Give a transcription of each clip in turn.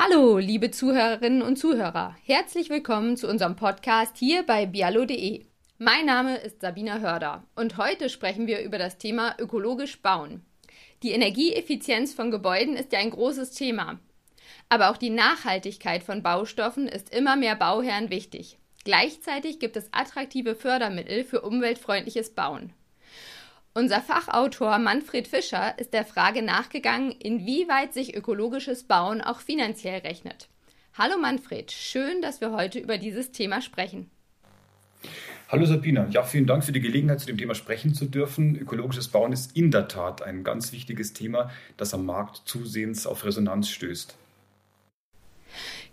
Hallo, liebe Zuhörerinnen und Zuhörer. Herzlich willkommen zu unserem Podcast hier bei bialo.de. Mein Name ist Sabina Hörder und heute sprechen wir über das Thema ökologisch bauen. Die Energieeffizienz von Gebäuden ist ja ein großes Thema. Aber auch die Nachhaltigkeit von Baustoffen ist immer mehr Bauherren wichtig. Gleichzeitig gibt es attraktive Fördermittel für umweltfreundliches Bauen. Unser Fachautor Manfred Fischer ist der Frage nachgegangen, inwieweit sich ökologisches Bauen auch finanziell rechnet. Hallo Manfred, schön, dass wir heute über dieses Thema sprechen. Hallo Sabina, ja, vielen Dank für die Gelegenheit, zu dem Thema sprechen zu dürfen. Ökologisches Bauen ist in der Tat ein ganz wichtiges Thema, das am Markt zusehends auf Resonanz stößt.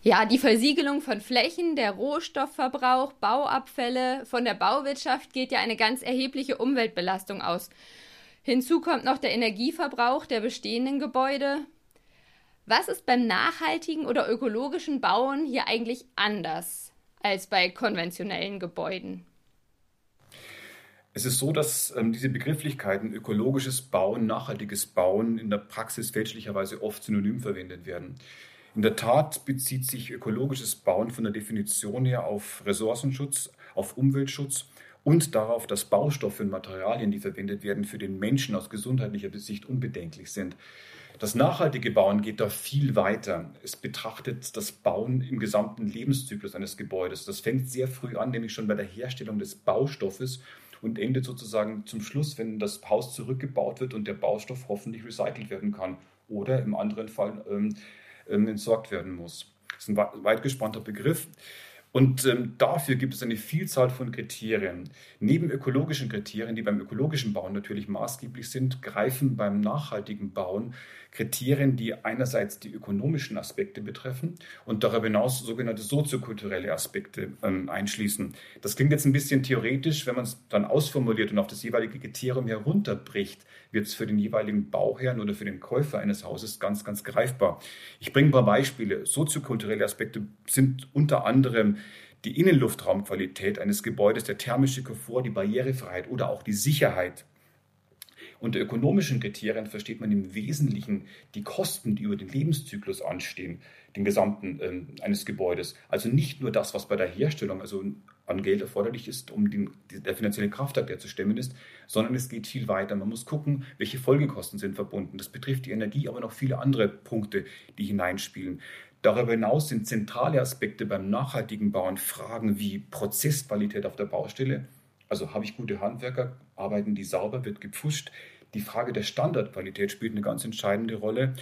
Ja, die Versiegelung von Flächen, der Rohstoffverbrauch, Bauabfälle von der Bauwirtschaft geht ja eine ganz erhebliche Umweltbelastung aus. Hinzu kommt noch der Energieverbrauch der bestehenden Gebäude. Was ist beim nachhaltigen oder ökologischen Bauen hier eigentlich anders als bei konventionellen Gebäuden? Es ist so, dass ähm, diese Begrifflichkeiten ökologisches Bauen, nachhaltiges Bauen in der Praxis fälschlicherweise oft synonym verwendet werden. In der Tat bezieht sich ökologisches Bauen von der Definition her auf Ressourcenschutz, auf Umweltschutz und darauf, dass Baustoffe und Materialien, die verwendet werden, für den Menschen aus gesundheitlicher Sicht unbedenklich sind. Das nachhaltige Bauen geht da viel weiter. Es betrachtet das Bauen im gesamten Lebenszyklus eines Gebäudes. Das fängt sehr früh an, nämlich schon bei der Herstellung des Baustoffes und endet sozusagen zum Schluss, wenn das Haus zurückgebaut wird und der Baustoff hoffentlich recycelt werden kann. Oder im anderen Fall ähm, entsorgt werden muss. Das ist ein weit gespannter Begriff. Und ähm, dafür gibt es eine Vielzahl von Kriterien. Neben ökologischen Kriterien, die beim ökologischen Bauen natürlich maßgeblich sind, greifen beim nachhaltigen Bauen Kriterien, die einerseits die ökonomischen Aspekte betreffen und darüber hinaus sogenannte soziokulturelle Aspekte ähm, einschließen. Das klingt jetzt ein bisschen theoretisch, wenn man es dann ausformuliert und auf das jeweilige Kriterium herunterbricht, wird es für den jeweiligen Bauherrn oder für den Käufer eines Hauses ganz, ganz greifbar. Ich bringe ein paar Beispiele. Soziokulturelle Aspekte sind unter anderem die Innenluftraumqualität eines Gebäudes, der thermische Komfort, die Barrierefreiheit oder auch die Sicherheit. Unter ökonomischen Kriterien versteht man im Wesentlichen die Kosten, die über den Lebenszyklus anstehen, den gesamten ähm, eines Gebäudes. Also nicht nur das, was bei der Herstellung also an Geld erforderlich ist, um den, der finanzielle Kraftakt, der zu stemmen ist, sondern es geht viel weiter. Man muss gucken, welche Folgekosten sind verbunden. Das betrifft die Energie, aber noch viele andere Punkte, die hineinspielen. Darüber hinaus sind zentrale Aspekte beim nachhaltigen Bauen Fragen wie Prozessqualität auf der Baustelle. Also habe ich gute Handwerker, arbeiten die sauber, wird gepfuscht. Die Frage der Standardqualität spielt eine ganz entscheidende Rolle.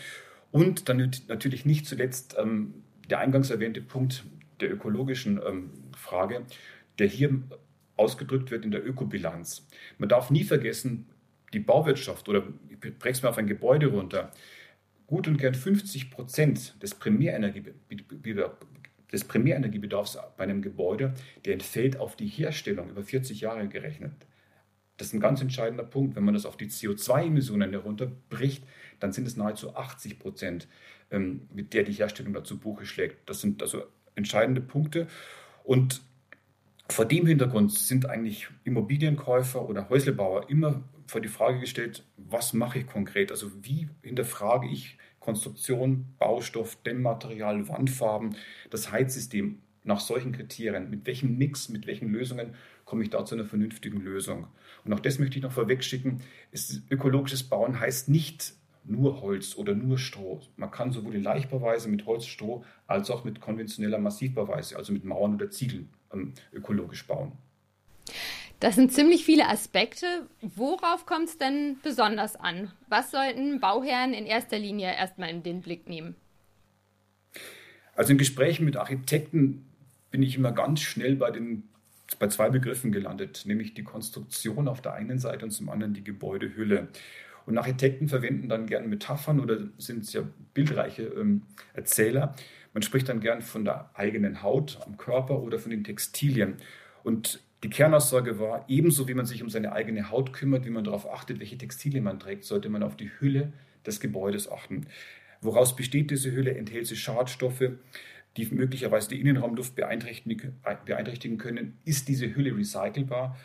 Und dann natürlich nicht zuletzt ähm, der eingangs erwähnte Punkt der ökologischen ähm, Frage, der hier ausgedrückt wird in der Ökobilanz. Man darf nie vergessen, die Bauwirtschaft oder ich breche es mal auf ein Gebäude runter, gut und gern 50 Prozent des, des Primärenergiebedarfs bei einem Gebäude, der entfällt auf die Herstellung über 40 Jahre gerechnet. Das ist ein ganz entscheidender Punkt. Wenn man das auf die CO2-Emissionen herunterbricht, dann sind es nahezu 80 Prozent, ähm, mit der die Herstellung dazu Buche schlägt. Das sind also entscheidende Punkte. Und vor dem Hintergrund sind eigentlich Immobilienkäufer oder Häuslebauer immer vor die Frage gestellt, was mache ich konkret? Also wie hinterfrage ich Konstruktion, Baustoff, Dämmmaterial, Wandfarben, das Heizsystem nach solchen Kriterien? Mit welchem Mix, mit welchen Lösungen komme ich da zu einer vernünftigen Lösung? Und auch das möchte ich noch vorwegschicken. ökologisches Bauen heißt nicht nur Holz oder nur Stroh. Man kann sowohl in Leichtbauweise mit Holz, Stroh als auch mit konventioneller Massivbauweise, also mit Mauern oder Ziegeln, ähm, ökologisch bauen. Das sind ziemlich viele Aspekte. Worauf kommt es denn besonders an? Was sollten Bauherren in erster Linie erstmal in den Blick nehmen? Also in Gesprächen mit Architekten bin ich immer ganz schnell bei den bei zwei Begriffen gelandet, nämlich die Konstruktion auf der einen Seite und zum anderen die Gebäudehülle. Und Architekten verwenden dann gern Metaphern oder sind sehr bildreiche ähm, Erzähler. Man spricht dann gern von der eigenen Haut am Körper oder von den Textilien. Und die Kernaussage war, ebenso wie man sich um seine eigene Haut kümmert, wie man darauf achtet, welche Textilien man trägt, sollte man auf die Hülle des Gebäudes achten. Woraus besteht diese Hülle? Enthält sie Schadstoffe? Die möglicherweise die Innenraumluft beeinträchtigen, beeinträchtigen können. Ist diese Hülle recycelbar?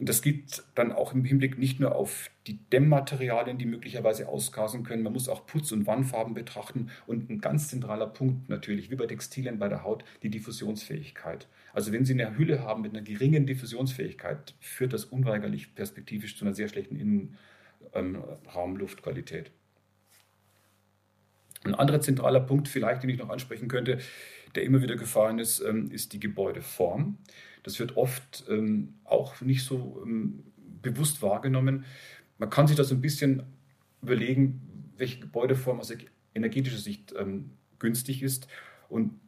Und das gilt dann auch im Hinblick nicht nur auf die Dämmmaterialien, die möglicherweise ausgasen können. Man muss auch Putz- und Wandfarben betrachten. Und ein ganz zentraler Punkt natürlich, wie bei Textilien bei der Haut, die Diffusionsfähigkeit. Also wenn Sie eine Hülle haben mit einer geringen Diffusionsfähigkeit, führt das unweigerlich perspektivisch zu einer sehr schlechten Innenraumluftqualität. Ein anderer zentraler Punkt vielleicht, den ich noch ansprechen könnte, der immer wieder gefallen ist, ähm, ist die Gebäudeform. Das wird oft ähm, auch nicht so ähm, bewusst wahrgenommen. Man kann sich das ein bisschen überlegen, welche Gebäudeform aus energetischer Sicht günstig ist. Und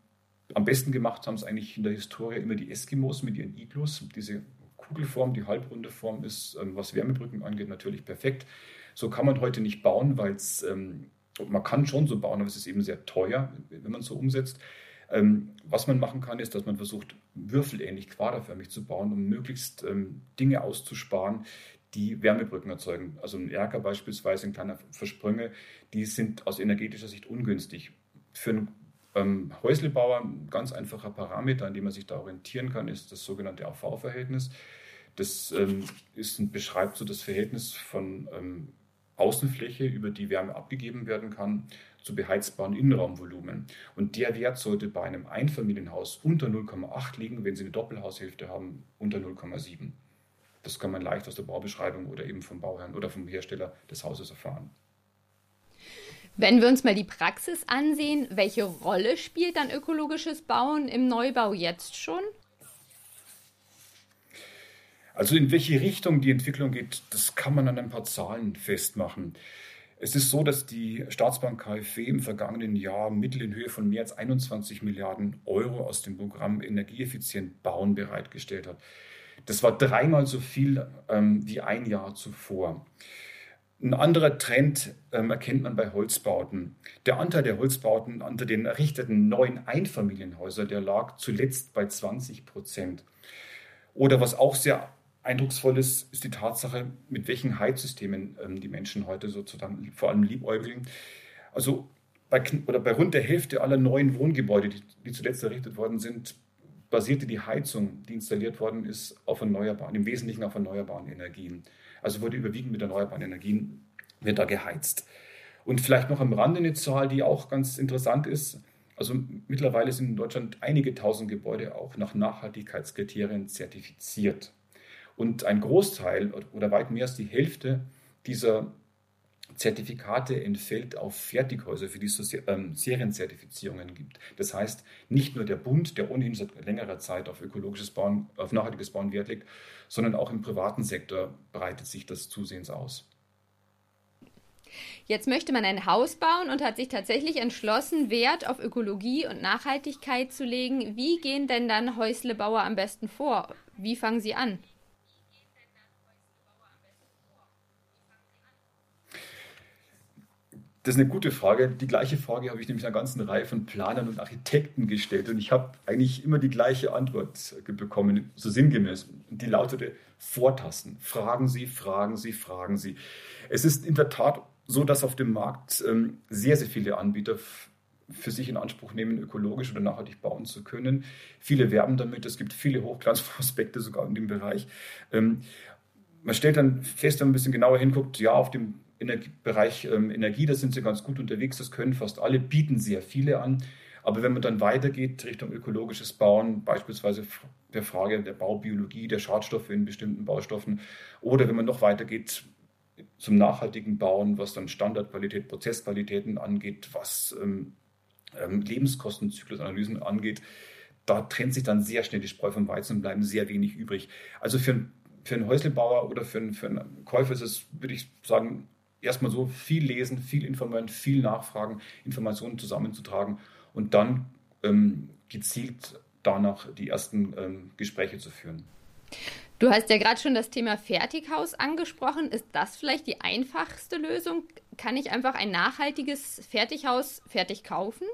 am besten gemacht haben es eigentlich in der Historie immer die Eskimos mit ihren Iglus. Diese Kugelform, die halbrunde Form ist, was Wärmebrücken angeht, natürlich perfekt. So kann man heute nicht bauen, weil es, ähm, man kann schon so bauen, aber es ist eben sehr teuer, wenn man es so umsetzt. Ähm, was man machen kann, ist, dass man versucht, würfelähnlich quaderförmig zu bauen, um möglichst ähm, Dinge auszusparen, die Wärmebrücken erzeugen. Also ein Erker beispielsweise, ein kleiner Versprünge, die sind aus energetischer Sicht ungünstig. Für einen ähm, Häuslebauer ein ganz einfacher Parameter, an dem man sich da orientieren kann, ist das sogenannte AV-Verhältnis. Das ähm, ist, beschreibt so das Verhältnis von ähm, Außenfläche, über die Wärme abgegeben werden kann, zu beheizbaren Innenraumvolumen. Und der Wert sollte bei einem Einfamilienhaus unter 0,8 liegen, wenn Sie eine Doppelhaushälfte haben, unter 0,7. Das kann man leicht aus der Baubeschreibung oder eben vom Bauherrn oder vom Hersteller des Hauses erfahren. Wenn wir uns mal die Praxis ansehen, welche Rolle spielt dann ökologisches Bauen im Neubau jetzt schon? Also in welche Richtung die Entwicklung geht, das kann man an ein paar Zahlen festmachen. Es ist so, dass die Staatsbank KfW im vergangenen Jahr Mittel in Höhe von mehr als 21 Milliarden Euro aus dem Programm Energieeffizient Bauen bereitgestellt hat. Das war dreimal so viel ähm, wie ein Jahr zuvor. Ein anderer Trend ähm, erkennt man bei Holzbauten. Der Anteil der Holzbauten unter den errichteten neuen Einfamilienhäusern, der lag zuletzt bei 20 Prozent. Oder was auch sehr eindrucksvoll ist, ist die Tatsache, mit welchen Heizsystemen ähm, die Menschen heute sozusagen vor allem liebäugeln. Also bei, oder bei rund der Hälfte aller neuen Wohngebäude, die, die zuletzt errichtet worden sind, basierte die Heizung, die installiert worden ist, auf erneuerbaren, im Wesentlichen auf erneuerbaren Energien. Also wurde überwiegend mit erneuerbaren Energien wird da geheizt. Und vielleicht noch am Rande eine Zahl, die auch ganz interessant ist. Also mittlerweile sind in Deutschland einige tausend Gebäude auch nach Nachhaltigkeitskriterien zertifiziert. Und ein Großteil oder weit mehr als die Hälfte dieser Zertifikate entfällt auf Fertighäuser, für die es ähm, Serienzertifizierungen gibt. Das heißt, nicht nur der Bund, der ohnehin seit längerer Zeit auf ökologisches Bauen, auf nachhaltiges Bauen Wert legt, sondern auch im privaten Sektor breitet sich das zusehends aus. Jetzt möchte man ein Haus bauen und hat sich tatsächlich entschlossen, Wert auf Ökologie und Nachhaltigkeit zu legen. Wie gehen denn dann Häuslebauer am besten vor? Wie fangen sie an? Das ist eine gute Frage. Die gleiche Frage habe ich nämlich einer ganzen Reihe von Planern und Architekten gestellt und ich habe eigentlich immer die gleiche Antwort bekommen, so sinngemäß. Die lautete Vortasten. Fragen Sie, fragen Sie, fragen Sie. Es ist in der Tat so, dass auf dem Markt ähm, sehr, sehr viele Anbieter für sich in Anspruch nehmen, ökologisch oder nachhaltig bauen zu können. Viele werben damit. Es gibt viele Hochglanzprospekte sogar in dem Bereich. Ähm, man stellt dann fest, wenn man ein bisschen genauer hinguckt, ja, auf dem Energie, Bereich ähm, Energie, da sind sie ganz gut unterwegs, das können fast alle, bieten sehr viele an. Aber wenn man dann weitergeht Richtung ökologisches Bauen, beispielsweise der Frage der Baubiologie, der Schadstoffe in bestimmten Baustoffen, oder wenn man noch weitergeht zum nachhaltigen Bauen, was dann Standardqualität, Prozessqualitäten angeht, was ähm, ähm, Lebenskostenzyklusanalysen angeht, da trennt sich dann sehr schnell die Spreu vom Weizen und bleiben sehr wenig übrig. Also für, für einen Häuslebauer oder für einen, für einen Käufer ist es, würde ich sagen, erstmal so viel lesen, viel informieren, viel nachfragen, Informationen zusammenzutragen und dann ähm, gezielt danach die ersten ähm, Gespräche zu führen. Du hast ja gerade schon das Thema Fertighaus angesprochen. Ist das vielleicht die einfachste Lösung? Kann ich einfach ein nachhaltiges Fertighaus fertig kaufen?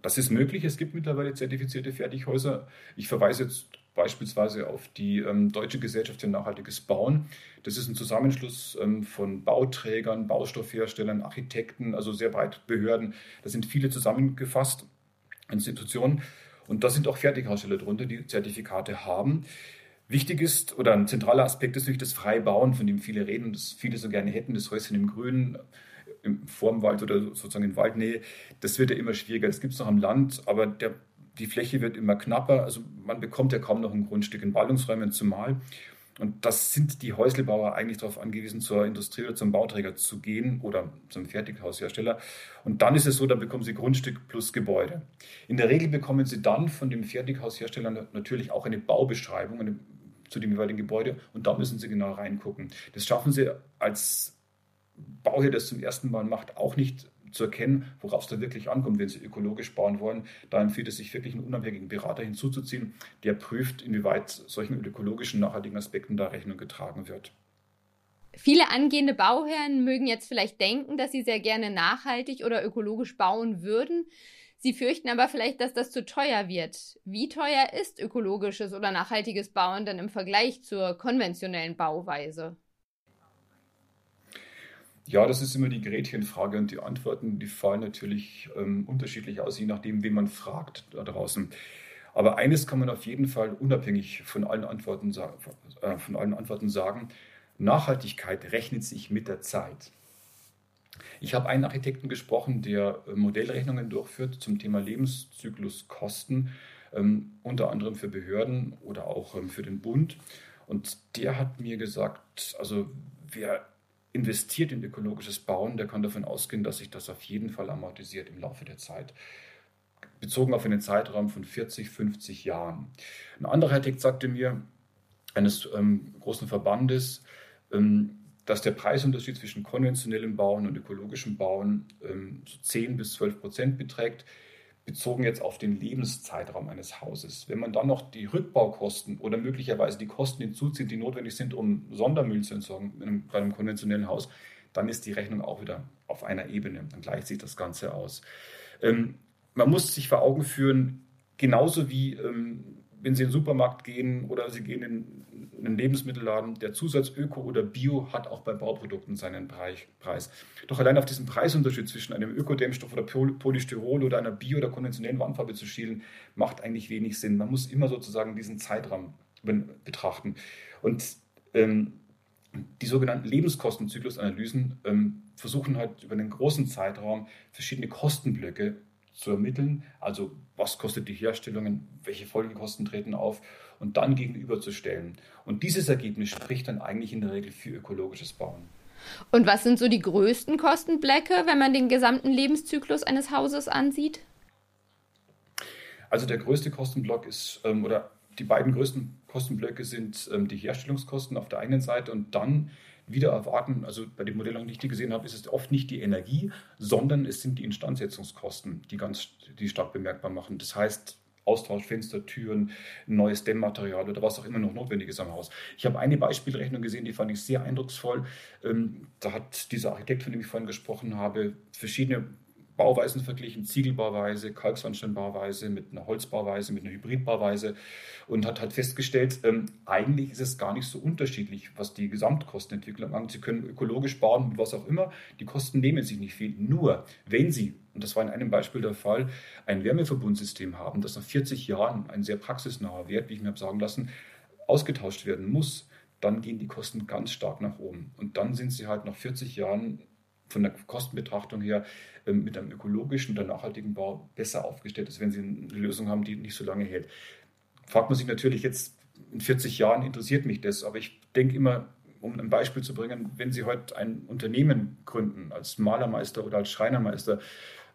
Das ist möglich. Es gibt mittlerweile zertifizierte Fertighäuser. Ich verweise jetzt beispielsweise auf die ähm, Deutsche Gesellschaft für nachhaltiges Bauen. Das ist ein Zusammenschluss ähm, von Bauträgern, Baustoffherstellern, Architekten, also sehr breit Behörden. Da sind viele zusammengefasst, Institutionen. Und da sind auch Fertighaussteller drunter, die Zertifikate haben. Wichtig ist oder ein zentraler Aspekt ist natürlich das freie Bauen, von dem viele reden, das viele so gerne hätten, das Häuschen im Grünen, im Vormwald oder sozusagen in Waldnähe. Das wird ja immer schwieriger. Das gibt es noch am Land, aber der, die Fläche wird immer knapper. Also man bekommt ja kaum noch ein Grundstück in Ballungsräumen zumal. Und das sind die Häuslebauer eigentlich darauf angewiesen, zur Industrie oder zum Bauträger zu gehen oder zum Fertighaushersteller. Und dann ist es so, dann bekommen sie Grundstück plus Gebäude. In der Regel bekommen sie dann von dem Fertighaushersteller natürlich auch eine Baubeschreibung zu dem jeweiligen Gebäude und da müssen sie genau reingucken. Das schaffen sie als Bauherr, das zum ersten Mal macht, auch nicht zu erkennen, worauf es da wirklich ankommt, wenn Sie ökologisch bauen wollen. Da empfiehlt es sich wirklich einen unabhängigen Berater hinzuzuziehen, der prüft, inwieweit solchen ökologischen, nachhaltigen Aspekten da Rechnung getragen wird. Viele angehende Bauherren mögen jetzt vielleicht denken, dass sie sehr gerne nachhaltig oder ökologisch bauen würden. Sie fürchten aber vielleicht, dass das zu teuer wird. Wie teuer ist ökologisches oder nachhaltiges Bauen denn im Vergleich zur konventionellen Bauweise? Ja, das ist immer die Gretchenfrage und die Antworten, die fallen natürlich ähm, unterschiedlich aus, je nachdem, wen man fragt da draußen. Aber eines kann man auf jeden Fall unabhängig von allen Antworten, äh, von allen Antworten sagen, Nachhaltigkeit rechnet sich mit der Zeit. Ich habe einen Architekten gesprochen, der äh, Modellrechnungen durchführt zum Thema Lebenszykluskosten, ähm, unter anderem für Behörden oder auch ähm, für den Bund. Und der hat mir gesagt, also wer investiert in ökologisches Bauen, der kann davon ausgehen, dass sich das auf jeden Fall amortisiert im Laufe der Zeit. Bezogen auf einen Zeitraum von 40, 50 Jahren. Ein anderer Architekt sagte mir, eines ähm, großen Verbandes, ähm, dass der Preisunterschied zwischen konventionellem Bauen und ökologischem Bauen ähm, so 10 bis 12 Prozent beträgt bezogen jetzt auf den Lebenszeitraum eines Hauses. Wenn man dann noch die Rückbaukosten oder möglicherweise die Kosten hinzuzieht, die notwendig sind, um Sondermüll zu entsorgen bei einem konventionellen Haus, dann ist die Rechnung auch wieder auf einer Ebene. Dann gleicht sich das Ganze aus. Ähm, man muss sich vor Augen führen, genauso wie ähm, wenn Sie in den Supermarkt gehen oder Sie gehen in einen Lebensmittelladen, der Zusatz Öko oder Bio hat auch bei Bauprodukten seinen Preis. Doch allein auf diesen Preisunterschied zwischen einem Ökodämmstoff oder Polystyrol oder einer Bio- oder konventionellen Wandfarbe zu schielen, macht eigentlich wenig Sinn. Man muss immer sozusagen diesen Zeitraum betrachten. Und ähm, die sogenannten Lebenskostenzyklusanalysen ähm, versuchen halt über einen großen Zeitraum verschiedene Kostenblöcke zu ermitteln. Also was kostet die Herstellung, welche Folgekosten treten auf und dann gegenüberzustellen. Und dieses Ergebnis spricht dann eigentlich in der Regel für ökologisches Bauen. Und was sind so die größten Kostenblöcke, wenn man den gesamten Lebenszyklus eines Hauses ansieht? Also der größte Kostenblock ist, ähm, oder die beiden größten Kostenblöcke sind ähm, die Herstellungskosten auf der einen Seite und dann wieder erwarten, also bei den Modellen, die ich gesehen habe, ist es oft nicht die Energie, sondern es sind die Instandsetzungskosten, die ganz, die stark bemerkbar machen. Das heißt, Austausch Fenster, Türen, neues Dämmmaterial oder was auch immer noch notwendig ist am Haus. Ich habe eine Beispielrechnung gesehen, die fand ich sehr eindrucksvoll. Ähm, da hat dieser Architekt, von dem ich vorhin gesprochen habe, verschiedene Bauweisen verglichen, Ziegelbauweise, Kalksandsteinbauweise mit einer Holzbauweise, mit einer Hybridbauweise und hat halt festgestellt, ähm, eigentlich ist es gar nicht so unterschiedlich, was die Gesamtkostenentwicklung angeht. Sie können ökologisch bauen mit was auch immer, die Kosten nehmen sich nicht viel. Nur, wenn Sie, und das war in einem Beispiel der Fall, ein Wärmeverbundsystem haben, das nach 40 Jahren ein sehr praxisnaher Wert, wie ich mir habe sagen lassen, ausgetauscht werden muss, dann gehen die Kosten ganz stark nach oben. Und dann sind sie halt nach 40 Jahren von der Kostenbetrachtung her ähm, mit einem ökologischen oder nachhaltigen Bau besser aufgestellt ist, wenn Sie eine Lösung haben, die nicht so lange hält. Fragt man sich natürlich jetzt, in 40 Jahren interessiert mich das, aber ich denke immer, um ein Beispiel zu bringen, wenn Sie heute ein Unternehmen gründen, als Malermeister oder als Schreinermeister,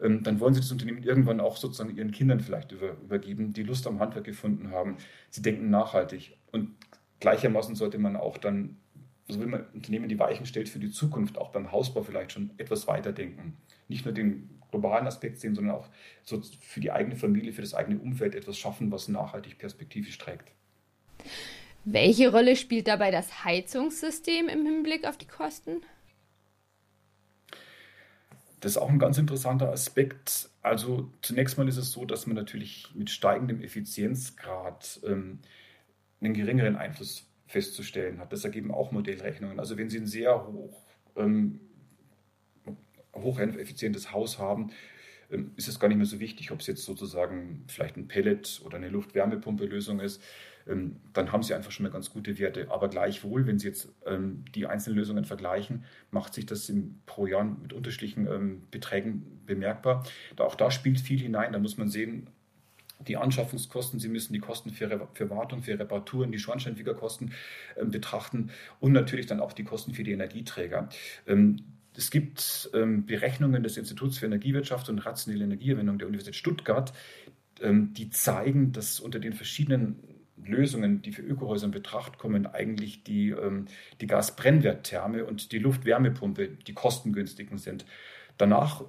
ähm, dann wollen Sie das Unternehmen irgendwann auch sozusagen Ihren Kindern vielleicht übergeben, die Lust am Handwerk gefunden haben. Sie denken nachhaltig. Und gleichermaßen sollte man auch dann also wenn man Unternehmen die Weichen stellt für die Zukunft, auch beim Hausbau vielleicht schon etwas weiterdenken. Nicht nur den globalen Aspekt sehen, sondern auch so für die eigene Familie, für das eigene Umfeld etwas schaffen, was nachhaltig perspektivisch trägt. Welche Rolle spielt dabei das Heizungssystem im Hinblick auf die Kosten? Das ist auch ein ganz interessanter Aspekt. Also zunächst mal ist es so, dass man natürlich mit steigendem Effizienzgrad ähm, einen geringeren Einfluss festzustellen hat. Das ergeben auch Modellrechnungen. Also wenn Sie ein sehr hoch, ähm, hocheffizientes Haus haben, ähm, ist es gar nicht mehr so wichtig, ob es jetzt sozusagen vielleicht ein Pellet oder eine Luftwärmepumpe-Lösung ist. ähm, dann haben Sie einfach schon mal ganz gute Werte. Aber gleichwohl, wenn Sie jetzt ähm, die einzelnen Lösungen vergleichen, macht sich das im, pro Jahr mit unterschiedlichen ähm, Beträgen bemerkbar. Da, auch da spielt viel hinein. Da muss man sehen, die Anschaffungskosten, Sie müssen die Kosten für, für Wartung, für Reparaturen, die Schornsteinfegerkosten äh, betrachten und natürlich dann auch die Kosten für die Energieträger. Ähm, es gibt ähm, Berechnungen des Instituts für Energiewirtschaft und rationelle Energiegewinnung der Universität Stuttgart, ähm, die zeigen, dass unter den verschiedenen Lösungen, die für Ökohäuser in Betracht kommen, eigentlich die, ähm, die Gasbrennwerttherme und die Luftwärmepumpe die kostengünstigen sind. Danach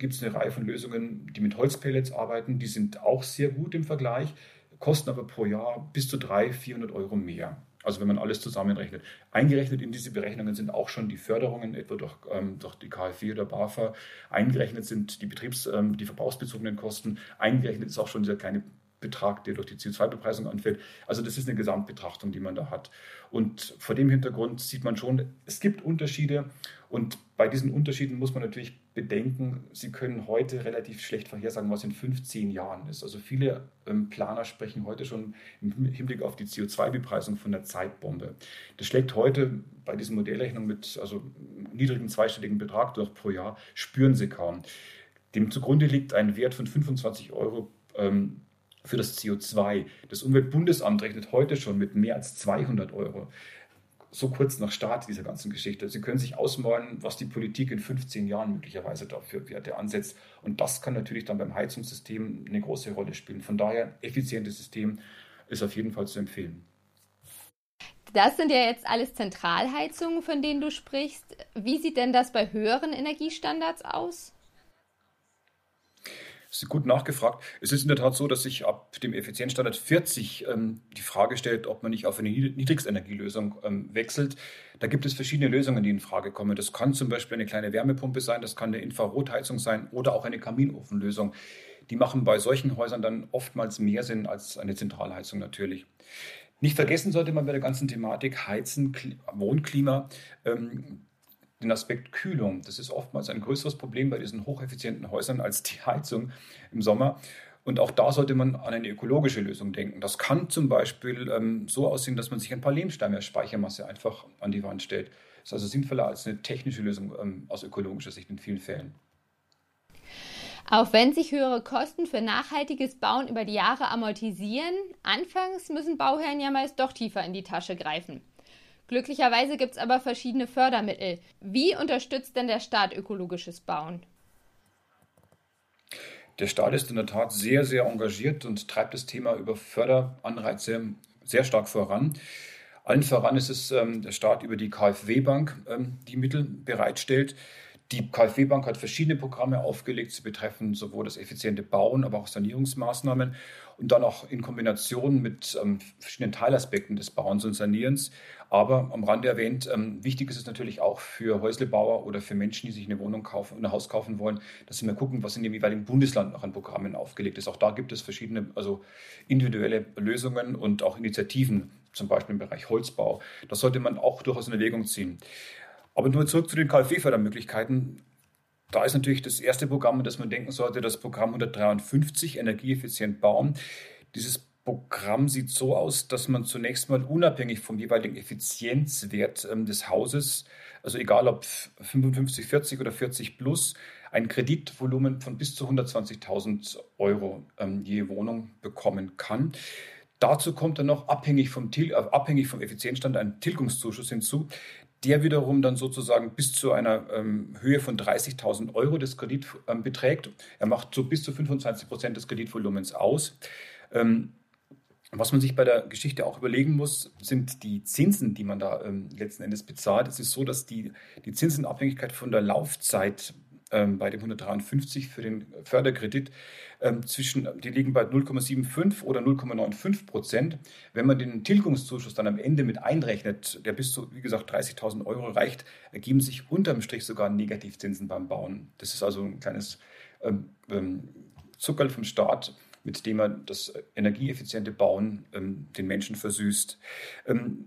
gibt es eine Reihe von Lösungen, die mit Holzpellets arbeiten. Die sind auch sehr gut im Vergleich, kosten aber pro Jahr bis zu 300, 400 Euro mehr. Also wenn man alles zusammenrechnet. Eingerechnet in diese Berechnungen sind auch schon die Förderungen, etwa durch, ähm, durch die KfW oder BAFA. Eingerechnet sind die Betriebs-, ähm, die verbrauchsbezogenen Kosten. Eingerechnet ist auch schon dieser kleine Betrag, der durch die CO2-Bepreisung anfällt. Also das ist eine Gesamtbetrachtung, die man da hat. Und vor dem Hintergrund sieht man schon, es gibt Unterschiede. Und bei diesen Unterschieden muss man natürlich bedenken, sie können heute relativ schlecht vorhersagen, was in 15 Jahren ist. Also viele ähm, Planer sprechen heute schon im Hinblick auf die CO2-Bepreisung von der Zeitbombe. Das schlägt heute bei diesen Modellrechnungen mit also niedrigen zweistelligen Betrag durch pro Jahr, spüren sie kaum. Dem zugrunde liegt ein Wert von 25 Euro ähm, für das CO2. Das Umweltbundesamt rechnet heute schon mit mehr als 200 Euro. So kurz nach Start dieser ganzen Geschichte. Sie können sich ausmalen, was die Politik in 15 Jahren möglicherweise dafür Werte ansetzt. Und das kann natürlich dann beim Heizungssystem eine große Rolle spielen. Von daher, effizientes System ist auf jeden Fall zu empfehlen. Das sind ja jetzt alles Zentralheizungen, von denen du sprichst. Wie sieht denn das bei höheren Energiestandards aus? Ist gut nachgefragt. Es ist in der Tat so, dass sich ab dem Effizienzstandard 40 ähm, die Frage stellt, ob man nicht auf eine Niedrigstenergielösung ähm, wechselt. Da gibt es verschiedene Lösungen, die in Frage kommen. Das kann zum Beispiel eine kleine Wärmepumpe sein, das kann eine Infrarotheizung sein oder auch eine Kaminofenlösung. Die machen bei solchen Häusern dann oftmals mehr Sinn als eine Zentralheizung natürlich. Nicht vergessen sollte man bei der ganzen Thematik Heizen, Wohnklima, ähm, den Aspekt Kühlung. Das ist oftmals ein größeres Problem bei diesen hocheffizienten Häusern als die Heizung im Sommer. Und auch da sollte man an eine ökologische Lösung denken. Das kann zum Beispiel ähm, so aussehen, dass man sich ein paar Lehmsteine als Speichermasse einfach an die Wand stellt. Das ist also sinnvoller als eine technische Lösung ähm, aus ökologischer Sicht in vielen Fällen. Auch wenn sich höhere Kosten für nachhaltiges Bauen über die Jahre amortisieren, anfangs müssen Bauherren ja meist doch tiefer in die Tasche greifen. Glücklicherweise gibt es aber verschiedene Fördermittel. Wie unterstützt denn der Staat ökologisches Bauen? Der Staat ist in der Tat sehr, sehr engagiert und treibt das Thema über Förderanreize sehr stark voran. Allen voran ist es ähm, der Staat über die KfW-Bank, ähm, die Mittel bereitstellt. Die KfW-Bank hat verschiedene Programme aufgelegt, sie betreffen sowohl das effiziente Bauen, aber auch Sanierungsmaßnahmen und dann auch in Kombination mit ähm, verschiedenen Teilaspekten des Bauens und Sanierens. Aber am Rande erwähnt, ähm, wichtig ist es natürlich auch für Häuslebauer oder für Menschen, die sich eine Wohnung kaufen, ein Haus kaufen wollen, dass sie mal gucken, was in dem jeweiligen Bundesland noch an Programmen aufgelegt ist. Auch da gibt es verschiedene, also individuelle Lösungen und auch Initiativen, zum Beispiel im Bereich Holzbau. Das sollte man auch durchaus in Erwägung ziehen. Aber nur zurück zu den KfW-Fördermöglichkeiten. Da ist natürlich das erste Programm, das man denken sollte, das Programm 153, energieeffizient bauen. Dieses Programm sieht so aus, dass man zunächst mal unabhängig vom jeweiligen Effizienzwert ähm, des Hauses, also egal ob 55, 40 oder 40 plus, ein Kreditvolumen von bis zu 120.000 Euro ähm, je Wohnung bekommen kann. Dazu kommt dann noch abhängig vom, äh, abhängig vom Effizienzstand ein Tilgungszuschuss hinzu der wiederum dann sozusagen bis zu einer ähm, Höhe von 30.000 Euro des Kredit ähm, beträgt. Er macht so bis zu 25 Prozent des Kreditvolumens aus. Ähm, was man sich bei der Geschichte auch überlegen muss, sind die Zinsen, die man da ähm, letzten Endes bezahlt. Es ist so, dass die, die Zinsenabhängigkeit von der Laufzeit ähm, bei dem 153 für den Förderkredit zwischen, die liegen bei 0,75 oder 0,95 Prozent. Wenn man den Tilgungszuschuss dann am Ende mit einrechnet, der bis zu, wie gesagt, 30.000 Euro reicht, ergeben sich unterm Strich sogar Negativzinsen beim Bauen. Das ist also ein kleines ähm, ähm, Zuckerl vom Staat, mit dem man das energieeffiziente Bauen ähm, den Menschen versüßt. Ähm,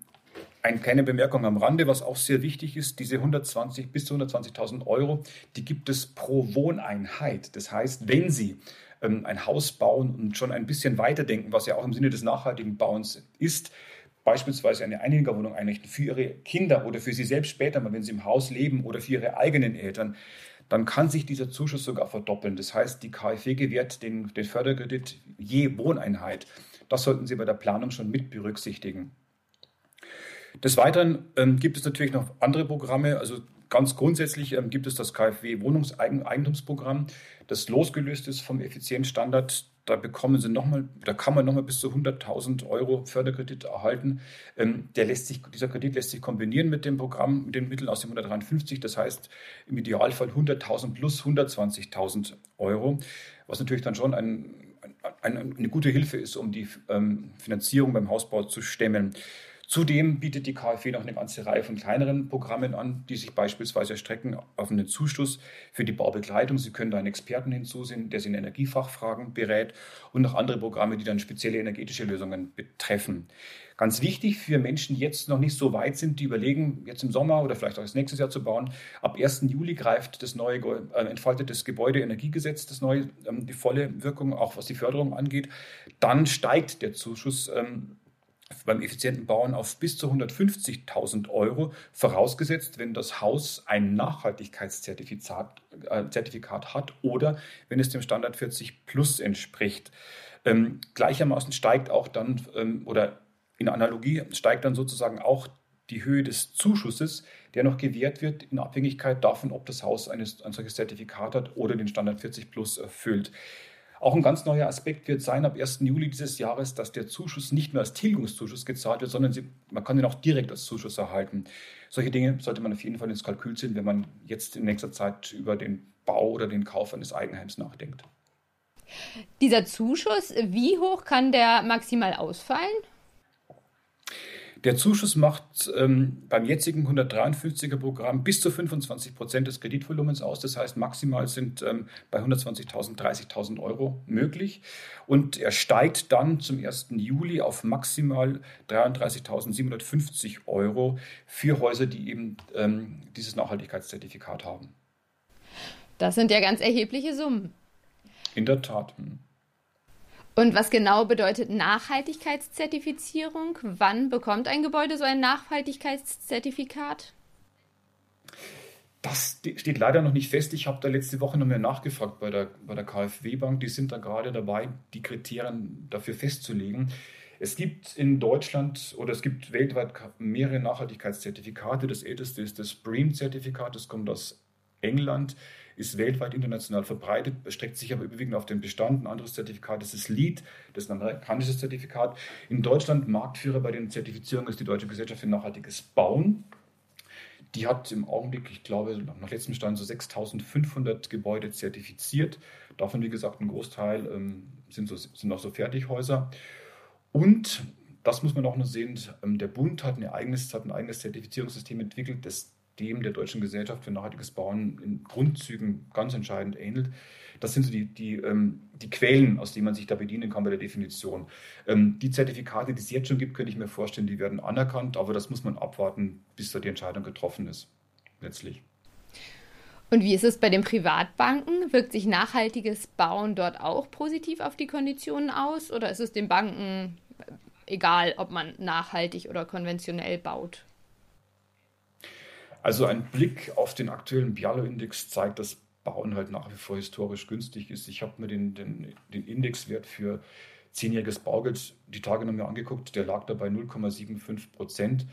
eine kleine Bemerkung am Rande, was auch sehr wichtig ist, diese 120 bis zu 120.000 Euro, die gibt es pro Wohneinheit. Das heißt, wenn Sie ähm, ein Haus bauen und schon ein bisschen weiterdenken, was ja auch im Sinne des nachhaltigen Bauens ist, beispielsweise eine Einliegerwohnung einrichten für Ihre Kinder oder für Sie selbst später mal, wenn Sie im Haus leben oder für Ihre eigenen Eltern, dann kann sich dieser Zuschuss sogar verdoppeln. Das heißt, die KfW gewährt den, den Förderkredit je Wohneinheit. Das sollten Sie bei der Planung schon mit berücksichtigen. Des Weiteren ähm, gibt es natürlich noch andere Programme. Also ganz grundsätzlich ähm, gibt es das KfW Wohnungseigentumsprogramm, das losgelöst ist vom Effizienzstandard. Da bekommen Sie noch mal, da kann man nochmal bis zu 100.000 Euro Förderkredit erhalten. Ähm, der lässt sich, dieser Kredit lässt sich kombinieren mit dem Programm, mit den Mitteln aus dem 153. Das heißt im Idealfall 100.000 plus 120.000 Euro, was natürlich dann schon ein, eine gute Hilfe ist, um die ähm, Finanzierung beim Hausbau zu stemmen. Zudem bietet die KfW noch eine ganze Reihe von kleineren Programmen an, die sich beispielsweise erstrecken auf einen Zuschuss für die Baubegleitung. Sie können da einen Experten hinzusehen, der Sie in Energiefachfragen berät und noch andere Programme, die dann spezielle energetische Lösungen betreffen. Ganz wichtig für Menschen, die jetzt noch nicht so weit sind, die überlegen, jetzt im Sommer oder vielleicht auch das nächste Jahr zu bauen. Ab 1. Juli greift das neue, äh, entfaltet das Gebäudeenergiegesetz, das neue, ähm, die volle Wirkung, auch was die Förderung angeht. Dann steigt der Zuschuss ähm, beim effizienten Bauen auf bis zu 150.000 Euro, vorausgesetzt, wenn das Haus ein Nachhaltigkeitszertifikat äh, Zertifikat hat oder wenn es dem Standard 40 Plus entspricht. Ähm, gleichermaßen steigt auch dann, ähm, oder in Analogie steigt dann sozusagen auch die Höhe des Zuschusses, der noch gewährt wird, in Abhängigkeit davon, ob das Haus eines, ein solches Zertifikat hat oder den Standard 40 Plus erfüllt. Auch ein ganz neuer Aspekt wird sein ab 1. Juli dieses Jahres, dass der Zuschuss nicht nur als Tilgungszuschuss gezahlt wird, sondern sie, man kann ihn auch direkt als Zuschuss erhalten. Solche Dinge sollte man auf jeden Fall ins Kalkül ziehen, wenn man jetzt in nächster Zeit über den Bau oder den Kauf eines Eigenheims nachdenkt. Dieser Zuschuss, wie hoch kann der maximal ausfallen? Der Zuschuss macht ähm, beim jetzigen 153er Programm bis zu 25 Prozent des Kreditvolumens aus. Das heißt, maximal sind ähm, bei 120.000 30.000 Euro möglich. Und er steigt dann zum 1. Juli auf maximal 33.750 Euro für Häuser, die eben ähm, dieses Nachhaltigkeitszertifikat haben. Das sind ja ganz erhebliche Summen. In der Tat. Hm. Und was genau bedeutet Nachhaltigkeitszertifizierung? Wann bekommt ein Gebäude so ein Nachhaltigkeitszertifikat? Das steht leider noch nicht fest. Ich habe da letzte Woche noch mehr nachgefragt bei der, bei der KfW Bank. Die sind da gerade dabei, die Kriterien dafür festzulegen. Es gibt in Deutschland oder es gibt weltweit mehrere Nachhaltigkeitszertifikate. Das älteste ist das BREEAM-Zertifikat, das kommt aus England ist weltweit international verbreitet, streckt sich aber überwiegend auf den Bestand. Ein anderes Zertifikat ist das LEED, das ist ein amerikanisches Zertifikat. In Deutschland Marktführer bei den Zertifizierungen ist die Deutsche Gesellschaft für nachhaltiges Bauen. Die hat im Augenblick, ich glaube, nach letztem Stand so 6500 Gebäude zertifiziert. Davon, wie gesagt, ein Großteil ähm, sind, so, sind auch so Fertighäuser. Und das muss man auch noch sehen, ähm, der Bund hat ein eigenes, hat ein eigenes Zertifizierungssystem entwickelt, das dem der Deutschen Gesellschaft für nachhaltiges Bauen in Grundzügen ganz entscheidend ähnelt. Das sind so die, die, ähm, die Quellen, aus denen man sich da bedienen kann bei der Definition. Ähm, die Zertifikate, die es jetzt schon gibt, könnte ich mir vorstellen, die werden anerkannt, aber das muss man abwarten, bis da die Entscheidung getroffen ist, letztlich. Und wie ist es bei den Privatbanken? Wirkt sich nachhaltiges Bauen dort auch positiv auf die Konditionen aus oder ist es den Banken egal, ob man nachhaltig oder konventionell baut? Also ein Blick auf den aktuellen Bialo-Index zeigt, dass Bauen halt nach wie vor historisch günstig ist. Ich habe mir den, den, den Indexwert für zehnjähriges Baugeld die Tage noch mal angeguckt. Der lag da bei 0,75 Prozent.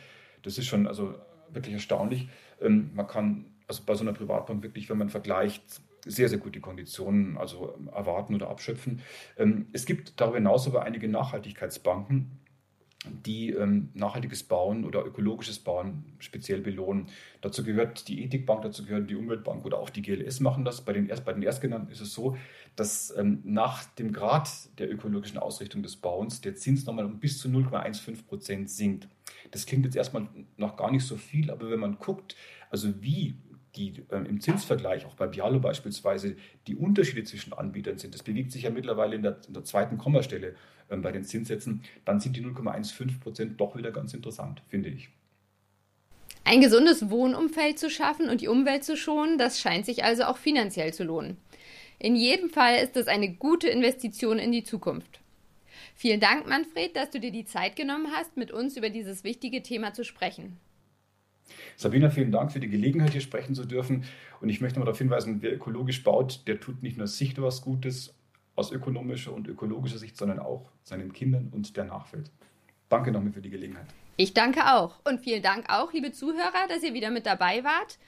Das ist schon also wirklich erstaunlich. Ähm, man kann also bei so einer Privatbank wirklich, wenn man vergleicht, sehr, sehr gute Konditionen also erwarten oder abschöpfen. Ähm, es gibt darüber hinaus aber einige Nachhaltigkeitsbanken, die ähm, nachhaltiges Bauen oder ökologisches Bauen speziell belohnen. Dazu gehört die Ethikbank, dazu gehört die Umweltbank oder auch die GLS machen das. Bei den, erst, bei den Erstgenannten ist es so, dass ähm, nach dem Grad der ökologischen Ausrichtung des Bauens der Zins nochmal um bis zu 0,15 Prozent sinkt. Das klingt jetzt erstmal noch gar nicht so viel, aber wenn man guckt, also wie die äh, im Zinsvergleich, auch bei Bialo beispielsweise, die Unterschiede zwischen Anbietern sind. Das bewegt sich ja mittlerweile in der, in der zweiten Kommastelle äh, bei den Zinssätzen. Dann sind die 0,15 Prozent doch wieder ganz interessant, finde ich. Ein gesundes Wohnumfeld zu schaffen und die Umwelt zu schonen, das scheint sich also auch finanziell zu lohnen. In jedem Fall ist es eine gute Investition in die Zukunft. Vielen Dank, Manfred, dass du dir die Zeit genommen hast, mit uns über dieses wichtige Thema zu sprechen. Sabina, vielen Dank für die Gelegenheit, hier sprechen zu dürfen. Und ich möchte noch darauf hinweisen, wer ökologisch baut, der tut nicht nur sich was Gutes aus ökonomischer und ökologischer Sicht, sondern auch seinen Kindern und der Nachwelt. Danke nochmal für die Gelegenheit. Ich danke auch. Und vielen Dank auch, liebe Zuhörer, dass ihr wieder mit dabei wart.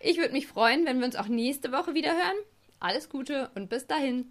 Ich würde mich freuen, wenn wir uns auch nächste Woche wieder hören. Alles Gute und bis dahin.